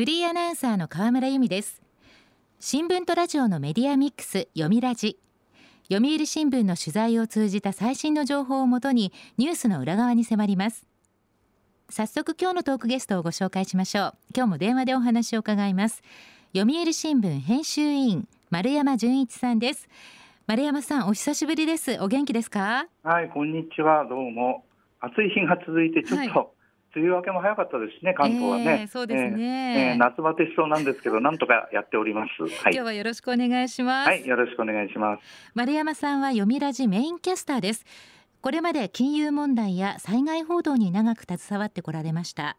フリーアナウンサーの河村由美です。新聞とラジオのメディアミックス読みラジ。読売新聞の取材を通じた最新の情報をもとにニュースの裏側に迫ります。早速今日のトークゲストをご紹介しましょう。今日も電話でお話を伺います。読売新聞編集委員丸山純一さんです。丸山さんお久しぶりです。お元気ですか？はいこんにちは。どうも。暑い日が続いてちょっと、はい梅雨明けも早かったですね、関東はね。えー、そうですね、えー、夏バテしそうなんですけど、なんとかやっております。はい、今日はよろしくお願いします。はい、よろしくお願いします。丸山さんは読みラジメインキャスターです。これまで金融問題や災害報道に長く携わってこられました。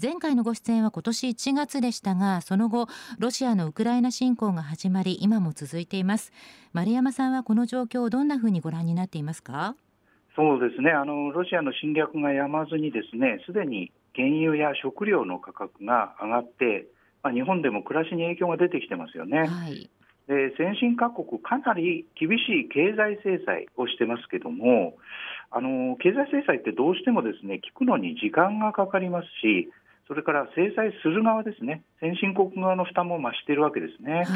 前回のご出演は今年1月でしたがその後ロシアのウクライナ侵攻が始まり今も続いています丸山さんはこの状況をどんなふうにご覧になっていますか？そうですねあのロシアの侵略がやまずにですねすでに原油や食料の価格が上がって、まあ、日本でも暮らしに影響が出てきてますよね。はい、で先進各国、かなり厳しい経済制裁をしてますけども、あの経済制裁ってどうしてもですね効くのに時間がかかりますし、それから制裁する側ですね、先進国側の負担も増しているわけですね。はい、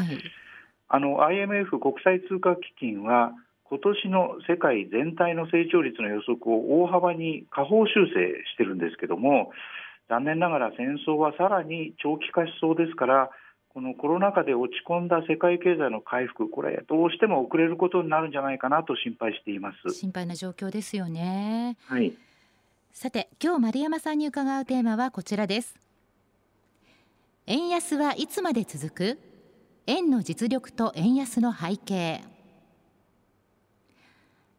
あの IMF・ 国際通貨基金は今年の世界全体の成長率の予測を大幅に下方修正してるんですけども残念ながら戦争はさらに長期化しそうですからこのコロナ禍で落ち込んだ世界経済の回復これどうしても遅れることになるんじゃないかなと心配しています。心配な状況ですよね。はい。さて今日丸山さんに伺うテーマはこちらです。円安はいつまで続く？円の実力と円安の背景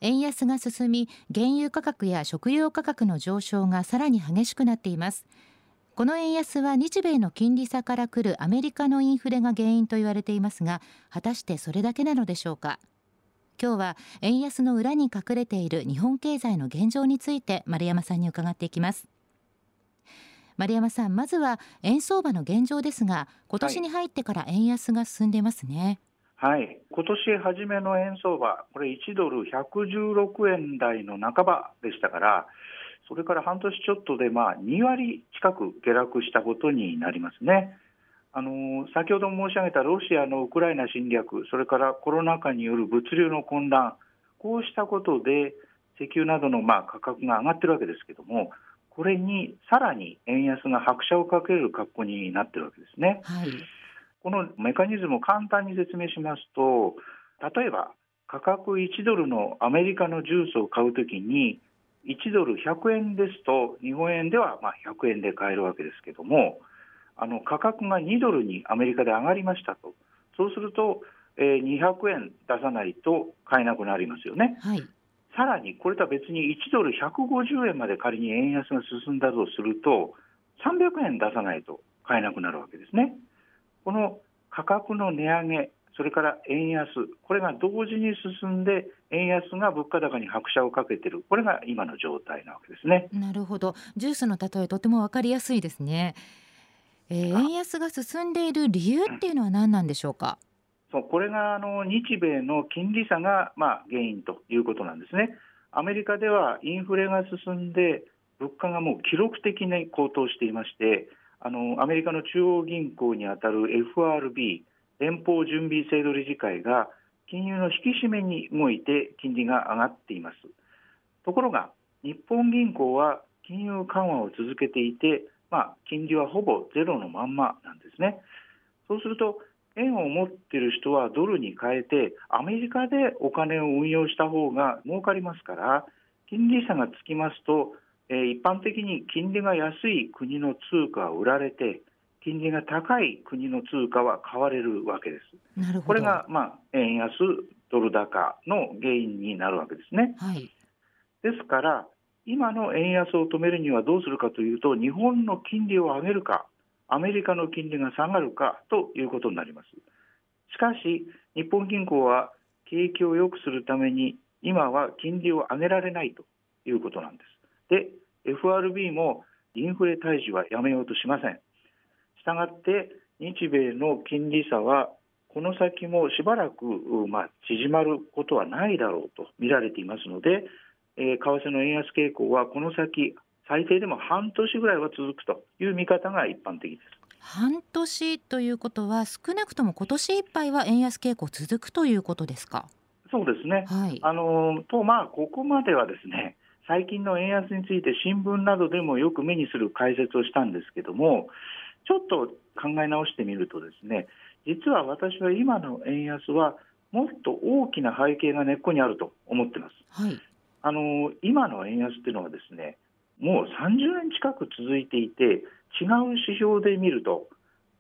円安が進み原油価格や食用価格の上昇がさらに激しくなっています。この円安は日米の金利差からくるアメリカのインフレが原因と言われていますが果たしてそれだけなのでしょうか。今日は円安の裏に隠れている日本経済の現状について丸山さんに伺っていきます。丸山さんまずは円相場の現状ですが今年に入ってから円安が進んでますね、はい、はい今年初めの円相場、これ1ドル116円台の半ばでしたから、それから半年ちょっとでまあ2割近く下落したことになりますね。あの先ほど申し上げたロシアのウクライナ侵略、それからコロナ禍による物流の混乱、こうしたことで石油などのまあ価格が上がってるわけですけども、これにさらに円安が拍車をかける格好になってるわけですね。はいこのメカニズムを簡単に説明しますと例えば価格1ドルのアメリカのジュースを買うときに1ドル100円ですと日本円ではまあ100円で買えるわけですけどもあの価格が2ドルにアメリカで上がりましたとそうすると、えー、200円出さないと買えなくなりますよね。はいさらにこれとは別に1ドル150円まで仮に円安が進んだとすると300円出さないと買えなくなるわけですね。この価格の値上げ、それから円安、これが同時に進んで、円安が物価高に拍車をかけている、これが今の状態なわけですね。なるほど、ジュースの例え、とても分かりやすいですね。えー、円安が進んでいる理由っていうのは何なんでしょうか？そうこれがあの日米の金利差がまあ原因ということなんですね。アメリカではインフレが進んで物価がもう記録的に高騰していまして、あのアメリカの中央銀行にあたる FRB 連邦準備制度理事会が金融の引き締めに動いて金利が上がっています。ところが日本銀行は金融緩和を続けていて、まあ、金利はほぼゼロのまんまなんですね。そうすると円を持っている人はドルに変えてアメリカでお金を運用した方が儲かりますから金利差がつきますと一般的に金利が安い国の通貨は売られて金利が高い国の通貨は買われるわけです。これが、まあ、円安ドル高の原因になるわけですね。はい、ですから今の円安を止めるにはどうするかというと日本の金利を上げるかアメリカの金利が下がるかということになります。しかし日本銀行は景気を良くするために今は金利を上げられないということなんです。で FRB もインフレ退治はやめようとしません。したがって日米の金利差はこの先もしばらく、まあ、縮まることはないだろうと見られていますので、えー、為替の円安傾向はこの先最低でも半年ぐらいは続くという見方が一般的です。半年ということは少なくとも今年いっぱいは円安傾向続くということですか？そうですね。はい、あのとまあここまではですね。最近の円安について新聞などでもよく目にする解説をしたんですけども、ちょっと考え直してみるとですね、実は私は今の円安はもっと大きな背景が根っこにあると思ってます。はい、あの今の円安っていうのはですね、もう30年近く続いていて、違う指標で見ると、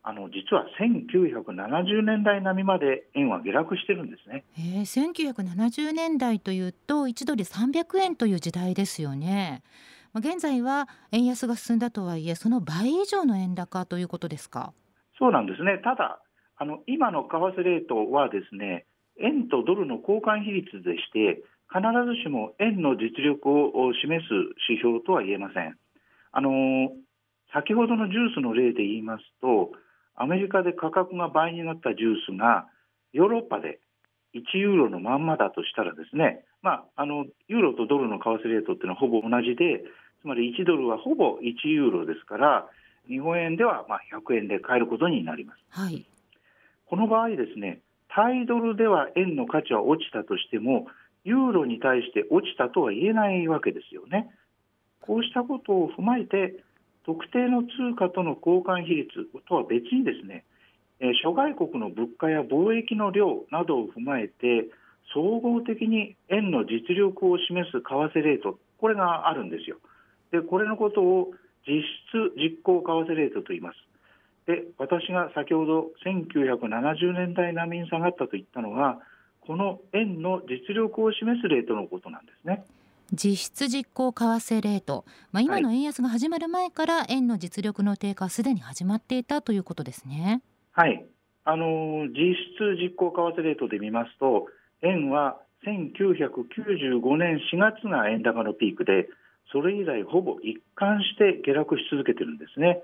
あの実は1970年代並みまで円は下落してるんですね。えー、1970年代というと1ドル300円という時代ですよね。まあ、現在は円安が進んだとはいえその倍以上の円高ということですか？そうなんですね。ただあの今の為替レートはですね円とドルの交換比率でして必ずしも円の実力を示す指標とは言えません。あの先ほどのジュースの例で言いますとアメリカで価格が倍になったジュースがヨーロッパで1ユーロのまんまだとしたらですね、まあ、あのユーロとドルの為替レートっていうのはほぼ同じでつまり1ドルはほぼ1ユーロですから日本円ではまあ100円で買えることになります、はい、この場合ですね対ドルでは円の価値は落ちたとしてもユーロに対して落ちたとは言えないわけですよね。こうしたことを踏まえて特定の通貨との交換比率とは別にですね、諸外国の物価や貿易の量などを踏まえて総合的に円の実力を示す為替レートこれがあるんですよ。でこれのことを実質実行為替レートと言います。で私が先ほど1970年代並みに下がったと言ったのはこの円の実力を示すレートのことなんですね。実質実行為替レート、まあ、今の円安が始まる前から円の実力の低下はすでに始まっていたということですね。はいあの実質実行為替レートで見ますと円は1995年4月が円高のピークでそれ以来ほぼ一貫して下落し続けてるんですね。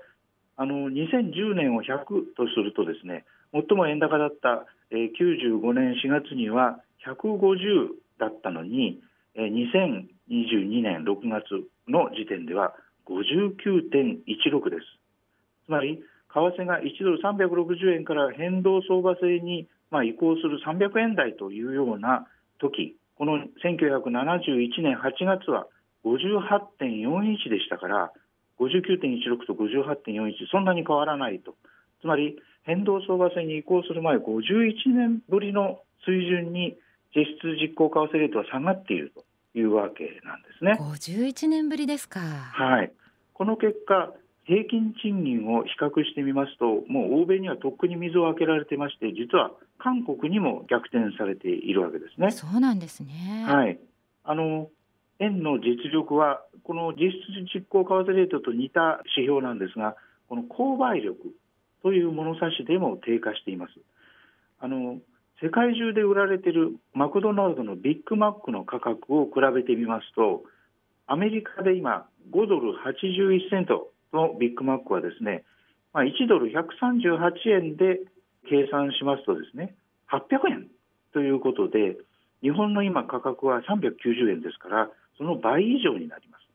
あの2010年を100とするとですね最も円高だった、えー、95年4月には150だったのに、えー、2022年6月の時点では59.16です。つまり為替が1ドル360円から変動相場制にまあ移行する300円台というような時この1971年8月は58.41でしたから59.16と58.41そんなに変わらないとつまり変動相場制に移行する前51年ぶりの水準に実質実行為替レートは下がっているというわけなんですね。51年ぶりですか。はい。この結果、平均賃金を比較してみますと、もう欧米にはとっくに水を開けられてまして、実は韓国にも逆転されているわけですね。そうなんですね。はい。あの円の実力はこの実質実行為替レートと似た指標なんですが、この購買力という物差しでも低下しています。あの世界中で売られているマクドナルドのビッグマックの価格を比べてみますと、アメリカで今、5ドル81セントのビッグマックはですね、まあ、1ドル138円で計算しますとですね、800円ということで、日本の今価格は390円ですから、その倍以上になります。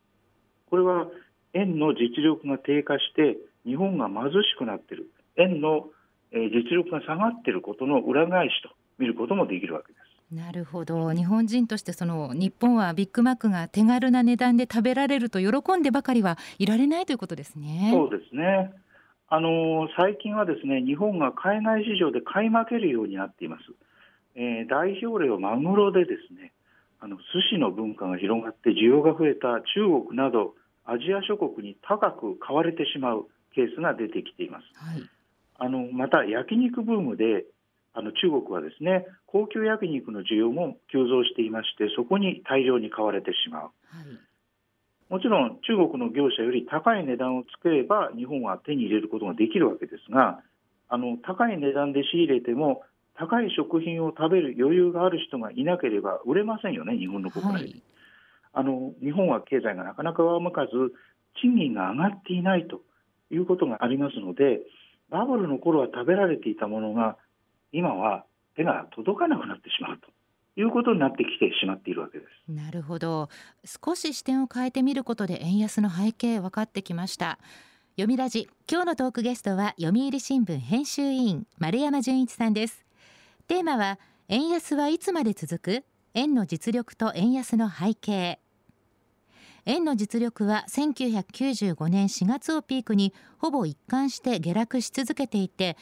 これは円の実力が低下して、日本が貧しくなっている、円の実力が下がっていることの裏返しと見ることもできるわけです。なるほど日本人としてその日本はビッグマックが手軽な値段で食べられると喜んでばかりはいられないということですね。そうですねあの最近はですね日本が海外市場で買い負けるようになっています。えー、代表例はマグロでですねあの寿司の文化が広がって需要が増えた中国などアジア諸国に高く買われてしまうケースが出てきています。はいあのまた焼肉ブームであの中国はですね高級焼肉の需要も急増していましてそこに大量に買われてしまう、はい、もちろん中国の業者より高い値段をつければ日本は手に入れることができるわけですがあの高い値段で仕入れても高い食品を食べる余裕がある人がいなければ売れませんよね日本の国内に、はい、あの日本は経済がなかなか上向かず賃金が上がっていないということがありますのでバブルの頃は食べられていたものが今は手が届かなくなってしまうということになってきてしまっているわけです。なるほど。少し視点を変えてみることで円安の背景分かってきました。読みラジ今日のトークゲストは読売新聞編集委員丸山純一さんです。テーマは円安はいつまで続く？円の実力と円安の背景。円の実力は1995年4月をピークにほぼ一貫して下落し続けていて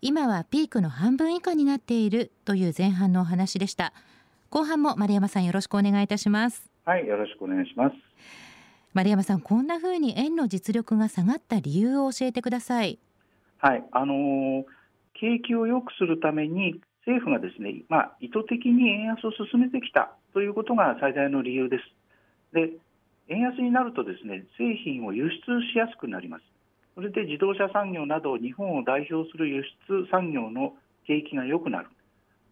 今はピークの半分以下になっているという前半のお話でした。後半も丸山さんよろしくお願いいたします。はいよろしくお願いします。丸山さんこんな風に円の実力が下がった理由を教えてください。はいあのー、景気を良くするために政府がですね、まあ、意図的に円安を進めてきたということが最大の理由です。で円安になるとですね製品を輸出しやすくなります。それで自動車産業など日本を代表する輸出産業の景気が良くなる。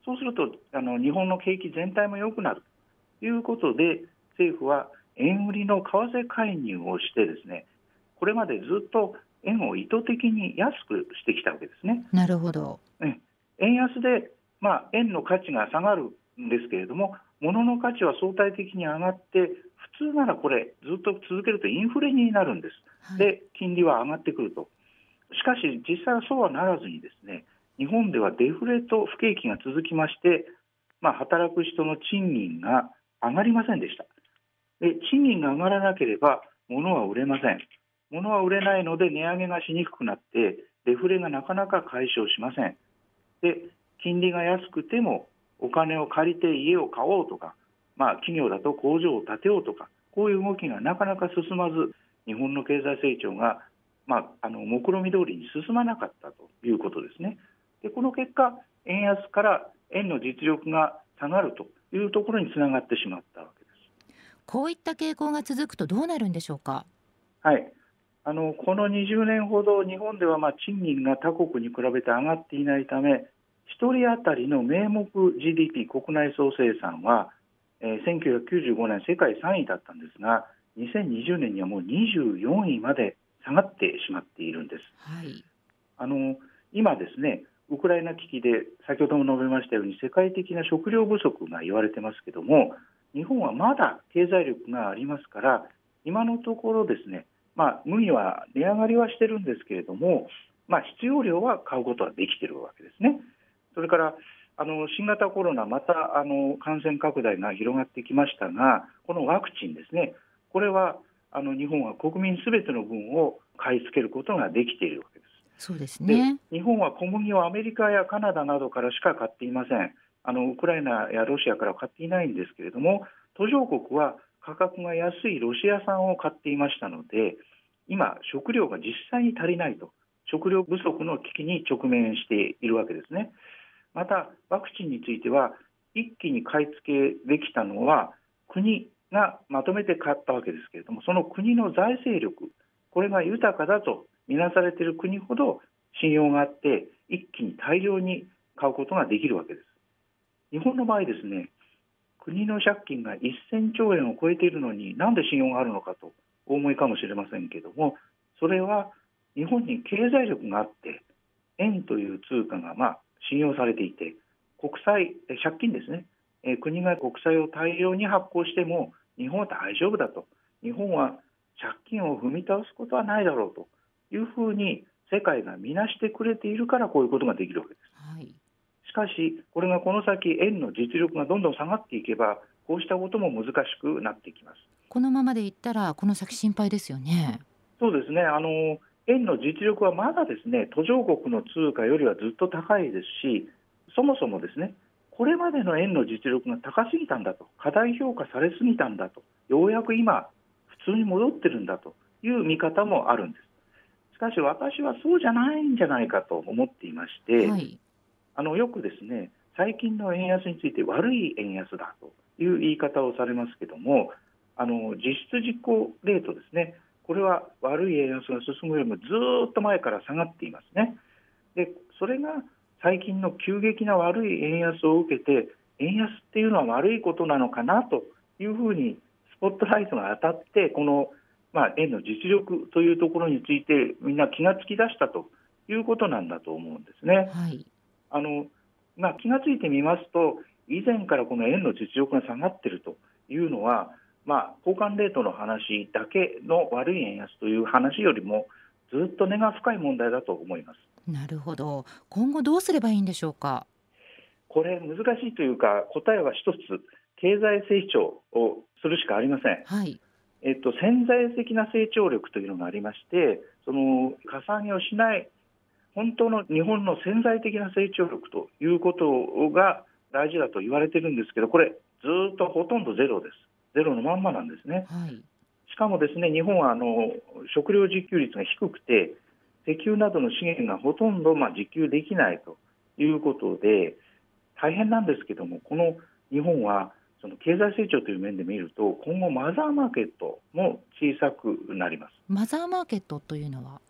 そうするとあの日本の景気全体も良くなるということで政府は円売りの為替介入をしてですねこれまでずっと円を意図的に安くしてきたわけですね。なるほど。円安でまあ、円の価値が下がるんですけれども、物の価値は相対的に上がって、普通ならこれ、ずっと続けるとインフレになるんです、で金利は上がってくると、しかし実際はそうはならずに、ですね日本ではデフレと不景気が続きまして、まあ、働く人の賃金が上がりませんでした。で賃金が上がらなければ物は売れません。物は売れないので値上げがしにくくなってデフレがなかなか解消しません。で金利が安くてもお金を借りて家を買おうとか、まあ、企業だと工場を建てようとか、こういう動きがなかなか進まず、日本の経済成長が、まあ、あの目論見通りに進まなかったということですね。でこの結果、円安から円の実力が下がるというところにつながってしまったわけです。こういった傾向が続くとどうなるんでしょうか？はい。あのこの20年ほど日本ではまあ賃金が他国に比べて上がっていないため1人当たりの名目 GDP 国内総生産は、えー、1995年世界3位だったんですが2020年にはもう24位まで下がってしまっているんです。はい、あの今ですねウクライナ危機で先ほども述べましたように世界的な食料不足が言われてますけども日本はまだ経済力がありますから今のところですね、まあ、麦は値上がりはしてるんですけれども、まあ、必要量は買うことはできてるわけですね。それから新型コロナ、またあの感染拡大が広がってきましたが、このワクチンですね、これはあの日本は国民すべての分を買い付けることができているわけです。そうですね日本は小麦をアメリカやカナダなどからしか買っていません。あのウクライナやロシアから買っていないんですけれども、途上国は価格が安いロシア産を買っていましたので、今、食料が実際に足りないと、食料不足の危機に直面しているわけですね。またワクチンについては一気に買い付けできたのは国がまとめて買ったわけですけれどもその国の財政力これが豊かだとみなされている国ほど信用があって一気に大量に買うことができるわけです。日本の場合ですね国の借金が1000兆円を超えているのになんで信用があるのかとお思いかもしれませんけどもそれは日本に経済力があって円という通貨がまあ信用されていて国債借金ですね、え国が国債を大量に発行しても日本は大丈夫だと日本は借金を踏み倒すことはないだろうというふうに世界が見なしてくれているからこういうことができるわけです。はい、しかしこれがこの先円の実力がどんどん下がっていけばこうしたことも難しくなってきます。このままでいったらこの先心配ですよね。そうですね。あの円の実力はまだですね途上国の通貨よりはずっと高いですしそもそもですねこれまでの円の実力が高すぎたんだと過大評価されすぎたんだとようやく今普通に戻ってるんだという見方もあるんです。しかし私はそうじゃないんじゃないかと思っていまして、はい、あのよくですね最近の円安について悪い円安だという言い方をされますけどもあの実質実行レートですねこれは悪い円安が進むよりもずっと前から下がっていますね。でそれが最近の急激な悪い円安を受けて円安っていうのは悪いことなのかなというふうにスポットライトが当たってこの、まあ、円の実力というところについてみんな気がつきだしたということなんだと思うんですね。はい、あのまあ、気がついてみますと以前からこの円の実力が下がっているというのはまあ、交換レートの話だけの悪い円安という話よりもずずっと根が深い問題だと思います。なるほど。今後どうすればいいんでしょうか？これ難しいというか答えは一つ経済成長をするしかありません、はい。えっと、潜在的な成長力というのがありましてそのかさ上げをしない本当の日本の潜在的な成長力ということが大事だと言われてるんですけどこれずっとほとんどゼロですゼロのまんまなんですね、はい、しかもですね日本はあの食料自給率が低くて石油などの資源がほとんどまあ自給できないということで大変なんですけどもこの日本はその経済成長という面で見ると今後マザーマーケットも小さくなります。マザーマーケットというのは？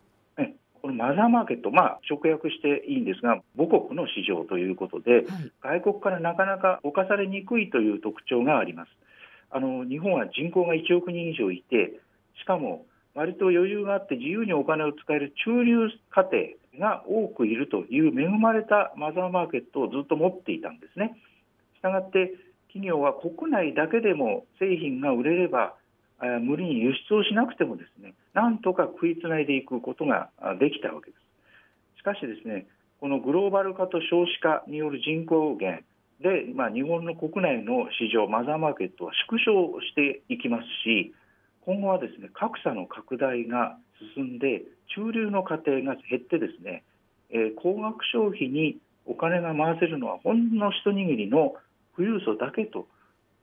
このマザーマーケット、まあ、直訳していいんですが母国の市場ということで、はい、外国からなかなか侵されにくいという特徴がありますあの日本は人口が1億人以上いてしかも割と余裕があって自由にお金を使える中流家庭が多くいるという恵まれたマザーマーケットをずっと持っていたんですね。したがって企業は国内だけでも製品が売れれば無理に輸出をしなくてもですねなんとか食いつないでいくことができたわけです。しかしですねこのグローバル化と少子化による人口減で、まあ、日本の国内の市場マザーマーケットは縮小していきますし今後はですね格差の拡大が進んで中流の家庭が減ってですね、えー、高額消費にお金が回せるのはほんの一握りの富裕層だけと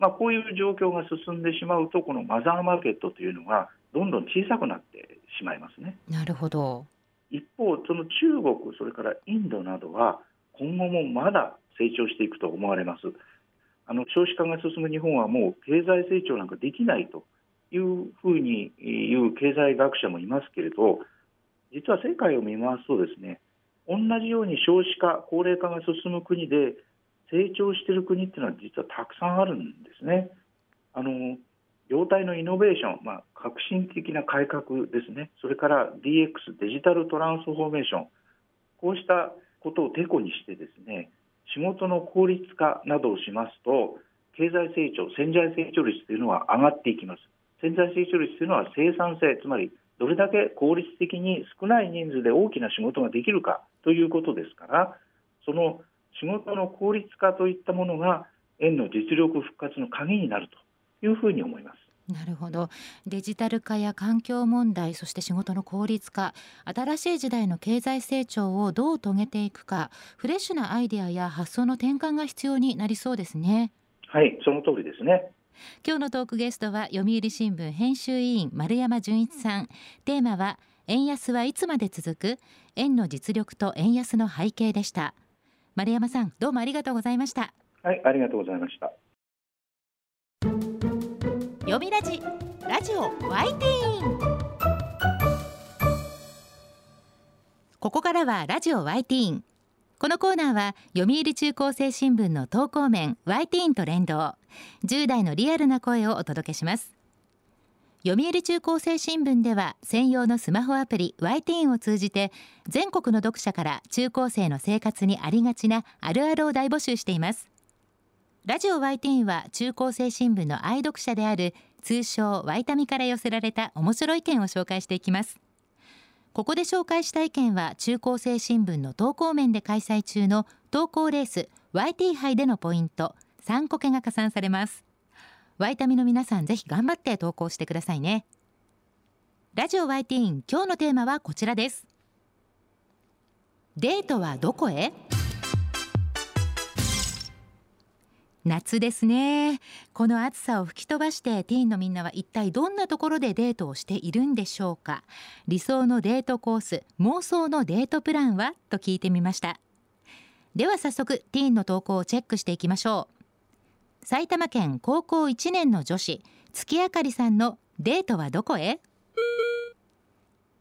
まあ、こういう状況が進んでしまうとこのマザーマーケットというのがどんどん小さくなってしまいますね。なるほど一方、その中国、それからインドなどは今後もまだ成長していくと思われます。あの少子化が進む日本はもう経済成長なんかできないというふうに言う経済学者もいますけれど、実は世界を見回すとですね、同じように少子化、高齢化が進む国で成長している国っていうのは実はたくさんあるんですね。あの業態のイノベーション、まあ、革新的な改革ですね、それから DX、デジタルトランスフォーメーション、こうしたことをてこにしてですね、仕事の効率化などをしますと、経済成長、潜在成長率というのは上がっていきます。潜在成長率というのは生産性、つまりどれだけ効率的に少ない人数で大きな仕事ができるかということですから、その仕事の効率化といったものが円の実力復活の鍵になるというふうに思います。なるほど。デジタル化や環境問題そして仕事の効率化新しい時代の経済成長をどう遂げていくかフレッシュなアイデアや発想の転換が必要になりそうですね。はいその通りですね。今日のトークゲストは読売新聞編集委員丸山純一さん。テーマは円安はいつまで続く円の実力と円安の背景でした。丸山さんどうもありがとうございました。はいありがとうございました読みラジラジオワイティーン。ここからはラジオワイティーン。このコーナーは読売中高生新聞の投稿面ワイティーンと連動。10代のリアルな声をお届けします。読売中高生新聞では専用のスマホアプリ y ティーンを通じて全国の読者から中高生の生活にありがちなあるあるを大募集しています。ラジオ y ティーンは中高生新聞の愛読者である通称ワイタミから寄せられた面白い意見を紹介していきます。ここで紹介した意見は中高生新聞の投稿面で開催中の投稿レース YT 杯でのポイント。3個けが加算されます。ワイタミの皆さんぜひ頑張って投稿してくださいね。ラジオワイティーン今日のテーマはこちらです。デートはどこへ？夏ですね。この暑さを吹き飛ばしてティーンのみんなは一体どんなところでデートをしているんでしょうか。理想のデートコース妄想のデートプランはと聞いてみました。では早速ティーンの投稿をチェックしていきましょう。埼玉県高校1年の女子月明かりさんのデートはどこへ？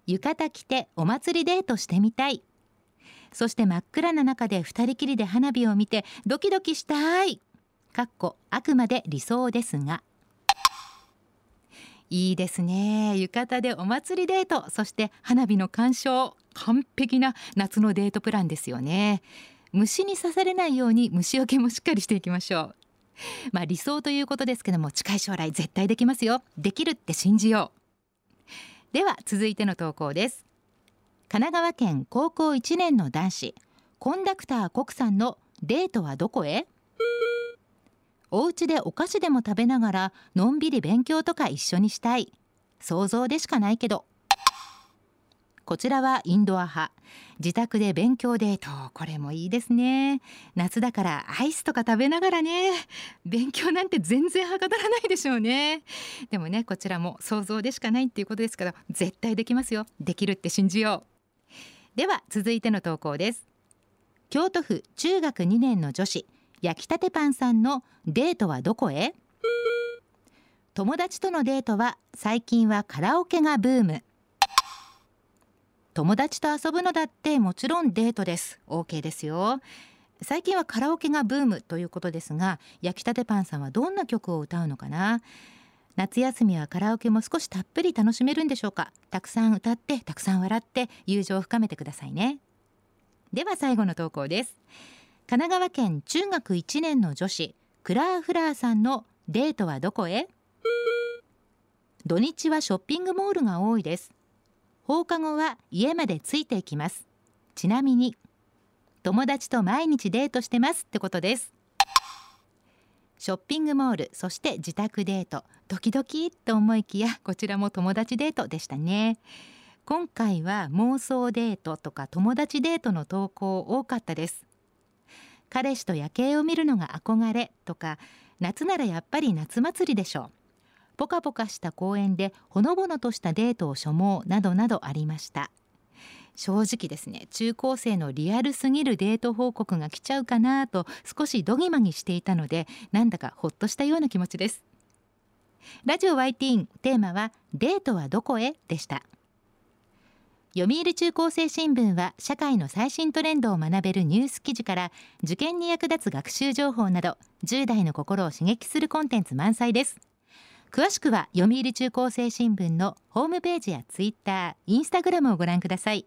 浴衣着てお祭りデートしてみたい。そして真っ暗な中で二人きりで花火を見てドキドキしたい。かっこあくまで理想ですが。いいですね。浴衣でお祭りデート。そして花火の鑑賞。完璧な夏のデートプランですよね。虫に刺されないように虫除けもしっかりしていきましょう。まあ理想ということですけども近い将来絶対できますよ。できるって信じよう。では続いての投稿です。神奈川県高校1年の男子コンダクター国さんのデートはどこへ？お家でお菓子でも食べながらのんびり勉強とか一緒にしたい。想像でしかないけど。こちらはインドア派。自宅で勉強デート。これもいいですね。夏だからアイスとか食べながらね。勉強なんて全然はかどらないでしょうね。でもねこちらも想像でしかないっていうことですから絶対できますよ。できるって信じよう。では続いての投稿です。京都府中学2年の女子。焼きたてパンさんのデートはどこへ？友達とのデートは最近はカラオケがブーム。友達と遊ぶのだってもちろんデートです。OK ですよ。最近はカラオケがブームということですが焼きたてパンさんはどんな曲を歌うのかな？夏休みはカラオケも少したっぷり楽しめるんでしょうか？たくさん歌ってたくさん笑って友情を深めてくださいね。では最後の投稿です。神奈川県中学1年の女子クラーフラーさんのデートはどこへ？土日はショッピングモールが多いです。放課後は家までついていきます。ちなみに友達と毎日デートしてますってことです。ショッピングモールそして自宅デート。ドキドキと思いきやこちらも友達デートでしたね。今回は妄想デートとか友達デートの投稿多かったです。彼氏と夜景を見るのが憧れとか夏ならやっぱり夏祭りでしょう。ポカポカした公園でほのぼのとしたデートを所望などなどありました。正直ですね中高生のリアルすぎるデート報告が来ちゃうかなと少しドギマギしていたのでなんだかほっとしたような気持ちです。ラジオ YT テーマはデートはどこへ？でした。読売中高生新聞は社会の最新トレンドを学べるニュース記事から受験に役立つ学習情報など10代の心を刺激するコンテンツ満載です。詳しくは読売中高生新聞のホームページやツイッター、インスタグラムをご覧ください。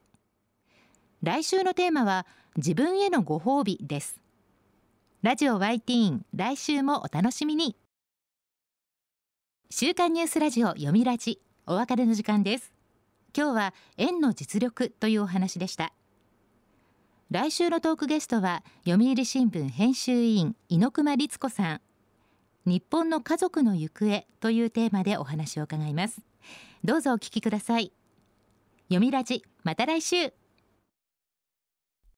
来週のテーマは自分へのご褒美です。ラジオ Y ティーン来週もお楽しみに。週刊ニュースラジオ読みラジお別れの時間です。今日は円の実力というお話でした。来週のトークゲストは読売新聞編集委員猪熊律子さん。日本の家族の行方というテーマでお話を伺います。どうぞお聞きください。読みラジまた来週。